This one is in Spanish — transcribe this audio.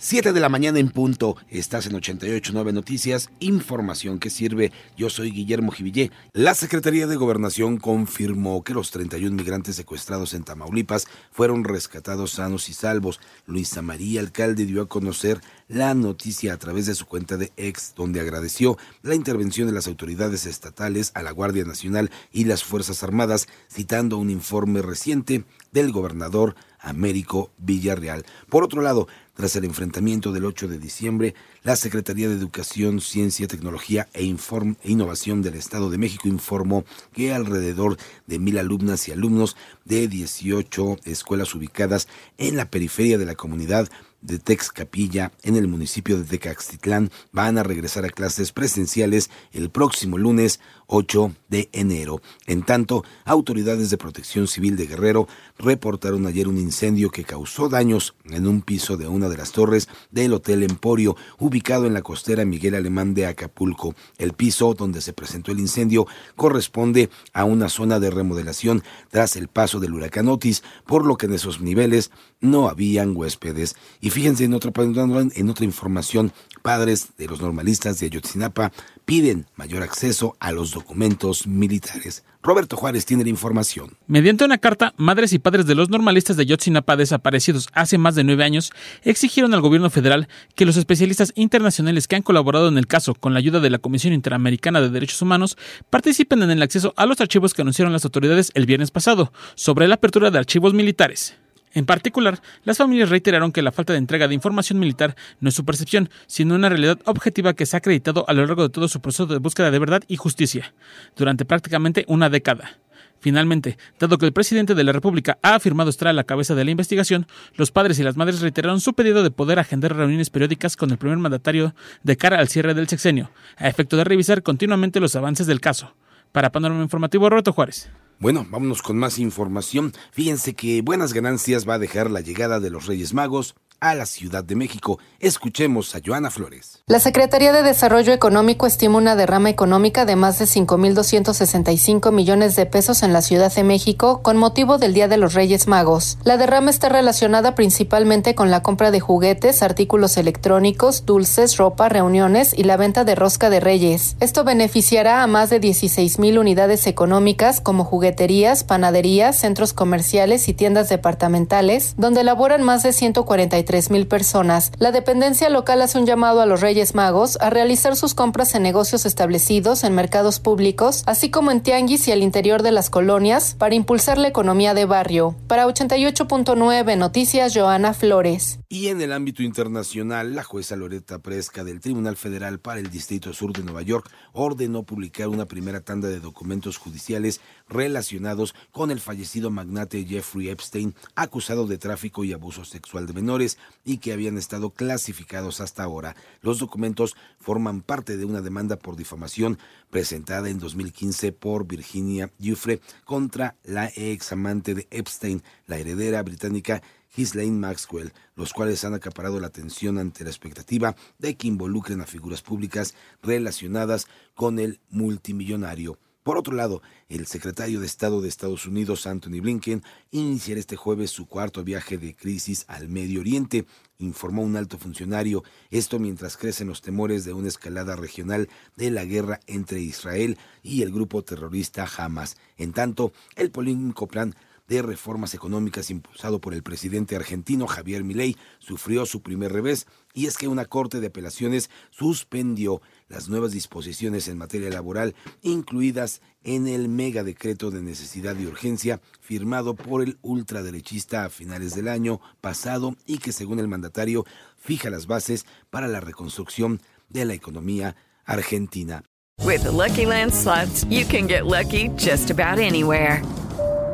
7 de la mañana en punto. Estás en 889 Noticias. Información que sirve. Yo soy Guillermo Jivillé. La Secretaría de Gobernación confirmó que los 31 migrantes secuestrados en Tamaulipas fueron rescatados sanos y salvos. Luisa María, alcalde, dio a conocer la noticia a través de su cuenta de ex, donde agradeció la intervención de las autoridades estatales, a la Guardia Nacional y las Fuerzas Armadas, citando un informe reciente del gobernador Américo Villarreal. Por otro lado, tras el enfrentamiento del 8 de diciembre, la Secretaría de Educación, Ciencia, Tecnología e, e Innovación del Estado de México informó que alrededor de mil alumnas y alumnos de 18 escuelas ubicadas en la periferia de la comunidad de Texcapilla, en el municipio de Tecaxtitlán, van a regresar a clases presenciales el próximo lunes 8 de enero. En tanto, autoridades de protección civil de Guerrero reportaron ayer un incendio que causó daños en un piso de una de las torres del Hotel Emporio, ubicado en la costera Miguel Alemán de Acapulco. El piso donde se presentó el incendio corresponde a una zona de remodelación tras el paso del huracán Otis, por lo que en esos niveles no habían huéspedes. Fíjense en otra, en otra información, padres de los normalistas de Ayotzinapa piden mayor acceso a los documentos militares. Roberto Juárez tiene la información. Mediante una carta, madres y padres de los normalistas de Ayotzinapa desaparecidos hace más de nueve años exigieron al gobierno federal que los especialistas internacionales que han colaborado en el caso con la ayuda de la Comisión Interamericana de Derechos Humanos participen en el acceso a los archivos que anunciaron las autoridades el viernes pasado sobre la apertura de archivos militares. En particular, las familias reiteraron que la falta de entrega de información militar no es su percepción, sino una realidad objetiva que se ha acreditado a lo largo de todo su proceso de búsqueda de verdad y justicia, durante prácticamente una década. Finalmente, dado que el presidente de la República ha afirmado estar a la cabeza de la investigación, los padres y las madres reiteraron su pedido de poder agendar reuniones periódicas con el primer mandatario de cara al cierre del sexenio, a efecto de revisar continuamente los avances del caso. Para Panorama Informativo, Roberto Juárez. Bueno, vámonos con más información. Fíjense que buenas ganancias va a dejar la llegada de los Reyes Magos a la Ciudad de México. Escuchemos a Joana Flores. La Secretaría de Desarrollo Económico estima una derrama económica de más de 5.265 millones de pesos en la Ciudad de México con motivo del Día de los Reyes Magos. La derrama está relacionada principalmente con la compra de juguetes, artículos electrónicos, dulces, ropa, reuniones y la venta de rosca de reyes. Esto beneficiará a más de 16.000 unidades económicas como jugueterías, panaderías, centros comerciales y tiendas departamentales, donde laboran más de 143 mil personas. La dependencia local hace un llamado a los Reyes Magos a realizar sus compras en negocios establecidos, en mercados públicos, así como en tianguis y al interior de las colonias, para impulsar la economía de barrio. Para 88.9 Noticias, Joana Flores. Y en el ámbito internacional, la jueza Loreta Presca del Tribunal Federal para el Distrito Sur de Nueva York ordenó publicar una primera tanda de documentos judiciales relacionados con el fallecido magnate Jeffrey Epstein, acusado de tráfico y abuso sexual de menores y que habían estado clasificados hasta ahora. Los documentos forman parte de una demanda por difamación presentada en 2015 por Virginia Giuffre contra la ex amante de Epstein, la heredera británica Ghislaine Maxwell, los cuales han acaparado la atención ante la expectativa de que involucren a figuras públicas relacionadas con el multimillonario. Por otro lado, el secretario de Estado de Estados Unidos, Anthony Blinken, iniciará este jueves su cuarto viaje de crisis al Medio Oriente, informó un alto funcionario, esto mientras crecen los temores de una escalada regional de la guerra entre Israel y el grupo terrorista Hamas. En tanto, el polémico plan de reformas económicas impulsado por el presidente argentino Javier Milei sufrió su primer revés y es que una corte de apelaciones suspendió las nuevas disposiciones en materia laboral incluidas en el mega decreto de necesidad y urgencia firmado por el ultraderechista a finales del año pasado y que según el mandatario fija las bases para la reconstrucción de la economía argentina. With Lucky Land you can get lucky just about anywhere.